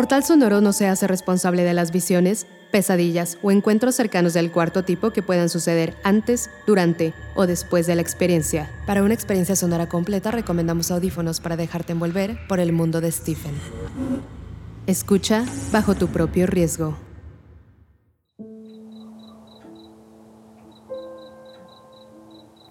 Portal Sonoro no se hace responsable de las visiones, pesadillas o encuentros cercanos del cuarto tipo que puedan suceder antes, durante o después de la experiencia. Para una experiencia sonora completa recomendamos audífonos para dejarte envolver por el mundo de Stephen. Escucha bajo tu propio riesgo.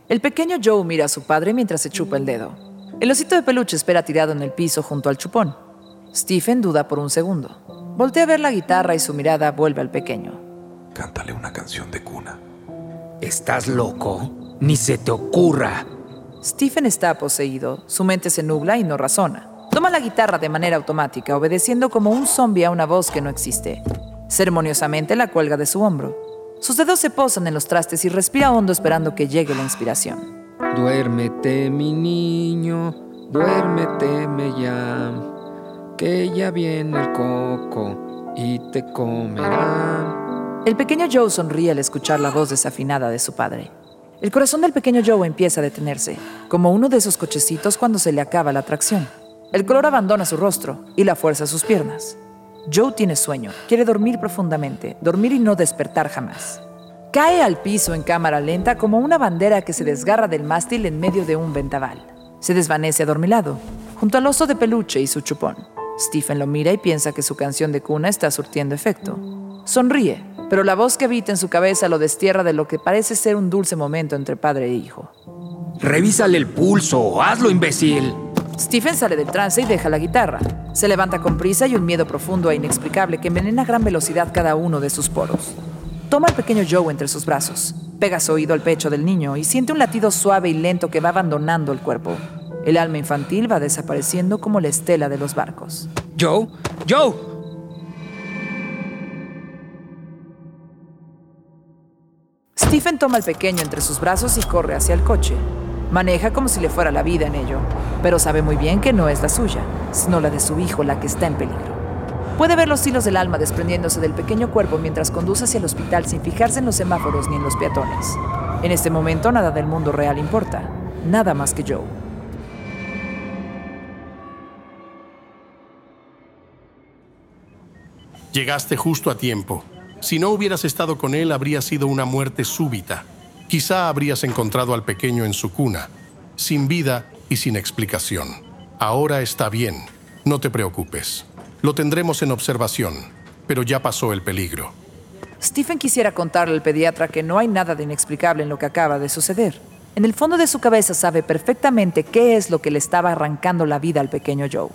El pequeño Joe mira a su padre mientras se chupa el dedo. El osito de peluche espera tirado en el piso junto al chupón. Stephen duda por un segundo. Voltea a ver la guitarra y su mirada vuelve al pequeño. Cántale una canción de cuna. ¿Estás loco? Ni se te ocurra. Stephen está poseído, su mente se nubla y no razona. Toma la guitarra de manera automática, obedeciendo como un zombie a una voz que no existe. Ceremoniosamente la cuelga de su hombro. Sus dedos se posan en los trastes y respira hondo esperando que llegue la inspiración. Duérmete, mi niño, duérmeteme ya que ya viene el coco y te comerá. El pequeño Joe sonríe al escuchar la voz desafinada de su padre. El corazón del pequeño Joe empieza a detenerse, como uno de esos cochecitos cuando se le acaba la tracción. El color abandona su rostro y la fuerza sus piernas. Joe tiene sueño, quiere dormir profundamente, dormir y no despertar jamás. Cae al piso en cámara lenta como una bandera que se desgarra del mástil en medio de un vendaval. Se desvanece adormilado, junto al oso de peluche y su chupón. Stephen lo mira y piensa que su canción de cuna está surtiendo efecto. Sonríe, pero la voz que habita en su cabeza lo destierra de lo que parece ser un dulce momento entre padre e hijo. Revísale el pulso, hazlo imbécil. Stephen sale del trance y deja la guitarra. Se levanta con prisa y un miedo profundo e inexplicable que envenena a gran velocidad cada uno de sus poros. Toma al pequeño Joe entre sus brazos, pega su oído al pecho del niño y siente un latido suave y lento que va abandonando el cuerpo. El alma infantil va desapareciendo como la estela de los barcos. Joe, Joe. Stephen toma al pequeño entre sus brazos y corre hacia el coche. Maneja como si le fuera la vida en ello, pero sabe muy bien que no es la suya, sino la de su hijo la que está en peligro. Puede ver los hilos del alma desprendiéndose del pequeño cuerpo mientras conduce hacia el hospital sin fijarse en los semáforos ni en los peatones. En este momento nada del mundo real importa, nada más que Joe. Llegaste justo a tiempo. Si no hubieras estado con él, habría sido una muerte súbita. Quizá habrías encontrado al pequeño en su cuna, sin vida y sin explicación. Ahora está bien, no te preocupes. Lo tendremos en observación, pero ya pasó el peligro. Stephen quisiera contarle al pediatra que no hay nada de inexplicable en lo que acaba de suceder. En el fondo de su cabeza sabe perfectamente qué es lo que le estaba arrancando la vida al pequeño Joe.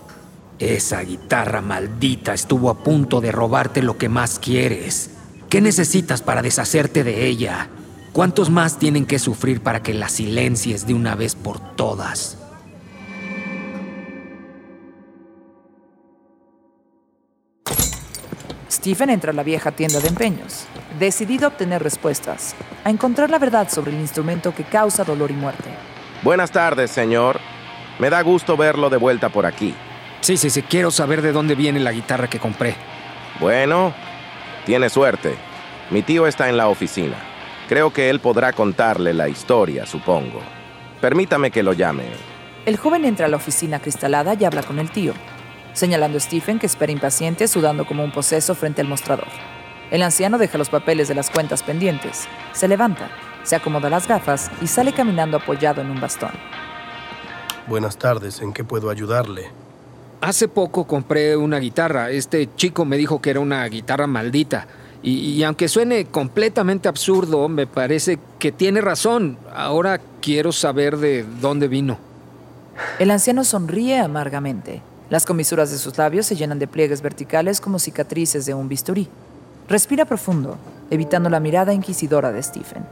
Esa guitarra maldita estuvo a punto de robarte lo que más quieres. ¿Qué necesitas para deshacerte de ella? ¿Cuántos más tienen que sufrir para que la silencies de una vez por todas? Stephen entra a la vieja tienda de empeños, decidido a obtener respuestas, a encontrar la verdad sobre el instrumento que causa dolor y muerte. Buenas tardes, señor. Me da gusto verlo de vuelta por aquí. Sí, sí, sí, quiero saber de dónde viene la guitarra que compré. Bueno, tiene suerte. Mi tío está en la oficina. Creo que él podrá contarle la historia, supongo. Permítame que lo llame. El joven entra a la oficina cristalada y habla con el tío, señalando a Stephen que espera impaciente sudando como un poseso frente al mostrador. El anciano deja los papeles de las cuentas pendientes, se levanta, se acomoda las gafas y sale caminando apoyado en un bastón. Buenas tardes, ¿en qué puedo ayudarle? Hace poco compré una guitarra. Este chico me dijo que era una guitarra maldita. Y, aunque suene completamente absurdo, me parece que tiene razón. Ahora quiero saber de dónde vino. El anciano sonríe amargamente. Las comisuras de sus labios se llenan de pliegues verticales como cicatrices de un bisturí. Respira profundo, evitando la mirada inquisidora de Stephen.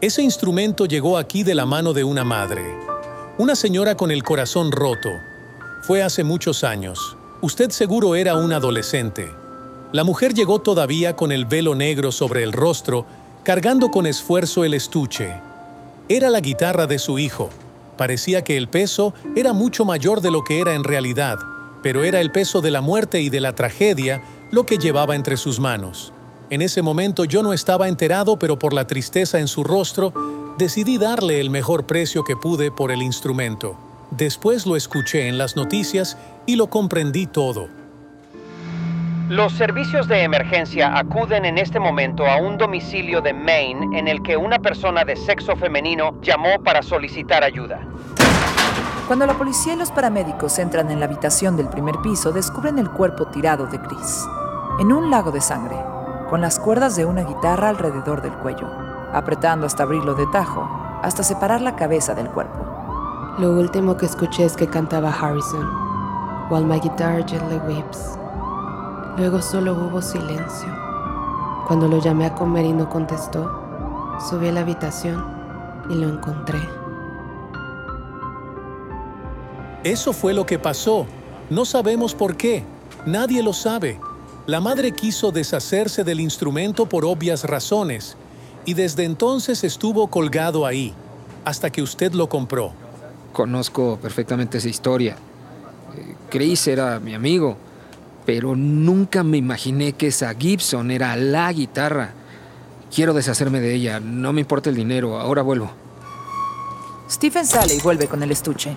Ese instrumento llegó aquí de la mano de una madre, una señora con el corazón roto. Fue hace muchos años. Usted seguro era un adolescente. La mujer llegó todavía con el velo negro sobre el rostro, cargando con esfuerzo el estuche. Era la guitarra de su hijo. Parecía que el peso era mucho mayor de lo que era en realidad, pero era el peso de la muerte y de la tragedia lo que llevaba entre sus manos. En ese momento yo no estaba enterado, pero por la tristeza en su rostro, decidí darle el mejor precio que pude por el instrumento. Después lo escuché en las noticias y lo comprendí todo. Los servicios de emergencia acuden en este momento a un domicilio de Maine en el que una persona de sexo femenino llamó para solicitar ayuda. Cuando la policía y los paramédicos entran en la habitación del primer piso, descubren el cuerpo tirado de Chris, en un lago de sangre, con las cuerdas de una guitarra alrededor del cuello, apretando hasta abrirlo de tajo, hasta separar la cabeza del cuerpo. Lo último que escuché es que cantaba Harrison, While My Guitar Gently Weeps. Luego solo hubo silencio. Cuando lo llamé a comer y no contestó, subí a la habitación y lo encontré. Eso fue lo que pasó. No sabemos por qué. Nadie lo sabe. La madre quiso deshacerse del instrumento por obvias razones y desde entonces estuvo colgado ahí, hasta que usted lo compró. Conozco perfectamente esa historia. Eh, Chris era mi amigo, pero nunca me imaginé que esa Gibson era la guitarra. Quiero deshacerme de ella, no me importa el dinero, ahora vuelvo. Stephen sale y vuelve con el estuche.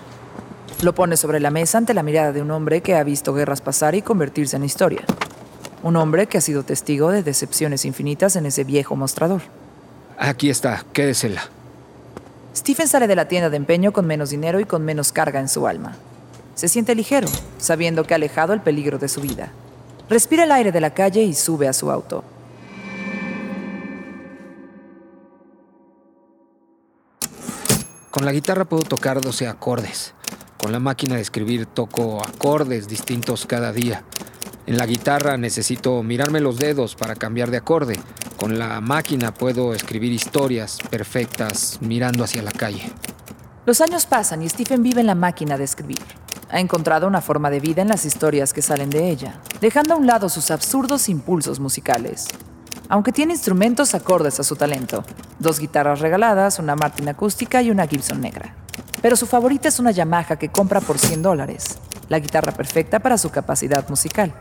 Lo pone sobre la mesa ante la mirada de un hombre que ha visto guerras pasar y convertirse en historia. Un hombre que ha sido testigo de decepciones infinitas en ese viejo mostrador. Aquí está, quédesela. Stephen sale de la tienda de empeño con menos dinero y con menos carga en su alma. Se siente ligero, sabiendo que ha alejado el peligro de su vida. Respira el aire de la calle y sube a su auto. Con la guitarra puedo tocar 12 acordes. Con la máquina de escribir toco acordes distintos cada día. En la guitarra necesito mirarme los dedos para cambiar de acorde. Con la máquina puedo escribir historias perfectas mirando hacia la calle. Los años pasan y Stephen vive en la máquina de escribir. Ha encontrado una forma de vida en las historias que salen de ella, dejando a un lado sus absurdos impulsos musicales. Aunque tiene instrumentos acordes a su talento, dos guitarras regaladas, una Martin acústica y una Gibson negra. Pero su favorita es una Yamaha que compra por 100 dólares, la guitarra perfecta para su capacidad musical.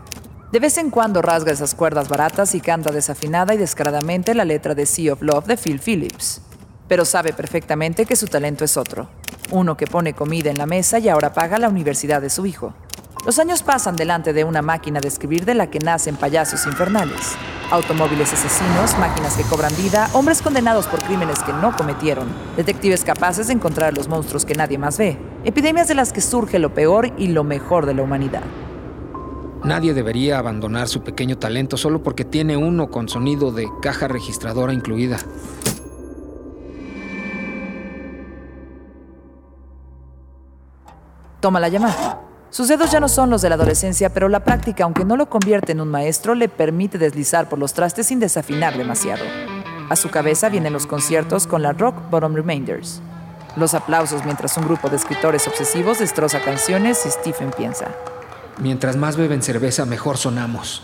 De vez en cuando rasga esas cuerdas baratas y canta desafinada y descaradamente la letra de Sea of Love de Phil Phillips. Pero sabe perfectamente que su talento es otro, uno que pone comida en la mesa y ahora paga la universidad de su hijo. Los años pasan delante de una máquina de escribir de la que nacen payasos infernales. Automóviles asesinos, máquinas que cobran vida, hombres condenados por crímenes que no cometieron, detectives capaces de encontrar los monstruos que nadie más ve, epidemias de las que surge lo peor y lo mejor de la humanidad. Nadie debería abandonar su pequeño talento solo porque tiene uno con sonido de caja registradora incluida. Toma la llamada. Sus dedos ya no son los de la adolescencia, pero la práctica, aunque no lo convierte en un maestro, le permite deslizar por los trastes sin desafinar demasiado. A su cabeza vienen los conciertos con la Rock Bottom Remainders. Los aplausos mientras un grupo de escritores obsesivos destroza canciones y Stephen piensa. Mientras más beben cerveza, mejor sonamos.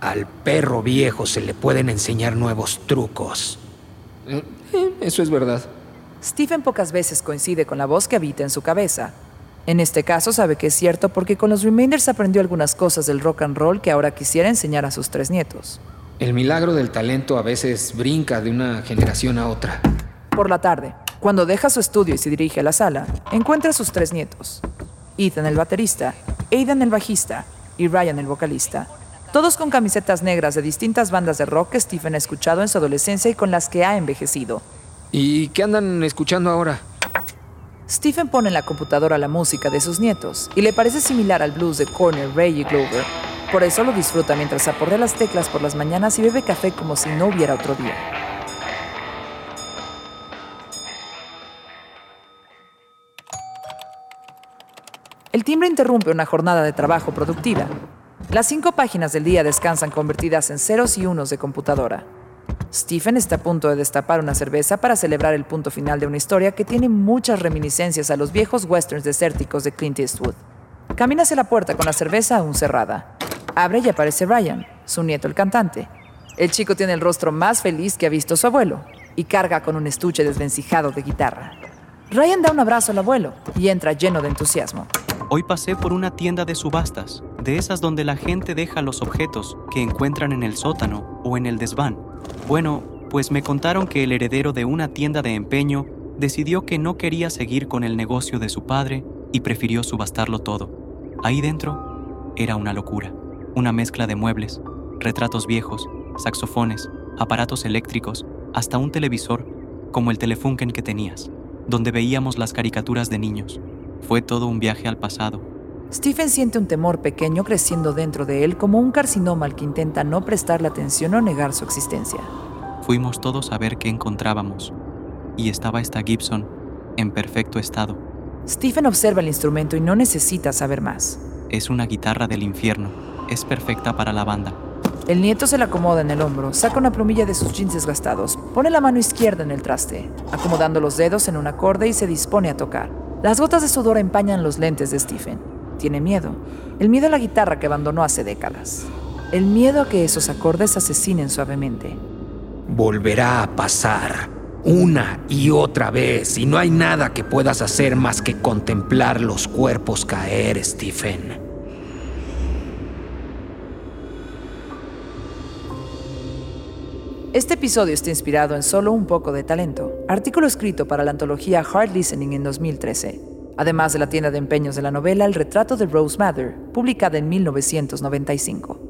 Al perro viejo se le pueden enseñar nuevos trucos. Eh, eh, eso es verdad. Stephen pocas veces coincide con la voz que habita en su cabeza. En este caso sabe que es cierto porque con los Remainders aprendió algunas cosas del rock and roll que ahora quisiera enseñar a sus tres nietos. El milagro del talento a veces brinca de una generación a otra. Por la tarde, cuando deja su estudio y se dirige a la sala, encuentra a sus tres nietos. Ethan el baterista, Aidan el bajista y Ryan el vocalista. Todos con camisetas negras de distintas bandas de rock que Stephen ha escuchado en su adolescencia y con las que ha envejecido. ¿Y qué andan escuchando ahora? Stephen pone en la computadora la música de sus nietos y le parece similar al blues de Corner, Ray y Glover. Por eso lo disfruta mientras aporrea las teclas por las mañanas y bebe café como si no hubiera otro día. El timbre interrumpe una jornada de trabajo productiva. Las cinco páginas del día descansan convertidas en ceros y unos de computadora. Stephen está a punto de destapar una cerveza para celebrar el punto final de una historia que tiene muchas reminiscencias a los viejos westerns desérticos de Clint Eastwood. Camina hacia la puerta con la cerveza aún cerrada. Abre y aparece Ryan, su nieto el cantante. El chico tiene el rostro más feliz que ha visto su abuelo y carga con un estuche desvencijado de guitarra. Ryan da un abrazo al abuelo y entra lleno de entusiasmo. Hoy pasé por una tienda de subastas, de esas donde la gente deja los objetos que encuentran en el sótano o en el desván. Bueno, pues me contaron que el heredero de una tienda de empeño decidió que no quería seguir con el negocio de su padre y prefirió subastarlo todo. Ahí dentro era una locura, una mezcla de muebles, retratos viejos, saxofones, aparatos eléctricos, hasta un televisor, como el Telefunken que tenías, donde veíamos las caricaturas de niños. Fue todo un viaje al pasado. Stephen siente un temor pequeño creciendo dentro de él como un carcinoma al que intenta no prestarle atención o negar su existencia. Fuimos todos a ver qué encontrábamos, y estaba esta Gibson en perfecto estado. Stephen observa el instrumento y no necesita saber más. Es una guitarra del infierno, es perfecta para la banda. El nieto se la acomoda en el hombro, saca una plumilla de sus jeans desgastados, pone la mano izquierda en el traste, acomodando los dedos en un acorde y se dispone a tocar. Las gotas de sudor empañan los lentes de Stephen. Tiene miedo. El miedo a la guitarra que abandonó hace décadas. El miedo a que esos acordes asesinen suavemente. Volverá a pasar una y otra vez y no hay nada que puedas hacer más que contemplar los cuerpos caer, Stephen. Este episodio está inspirado en Solo un poco de talento, artículo escrito para la antología Hard Listening en 2013, además de la tienda de empeños de la novela El retrato de Rose Mather, publicada en 1995.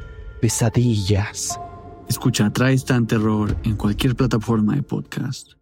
pesadillas. Escucha Tristan Terror en cualquier plataforma de podcast.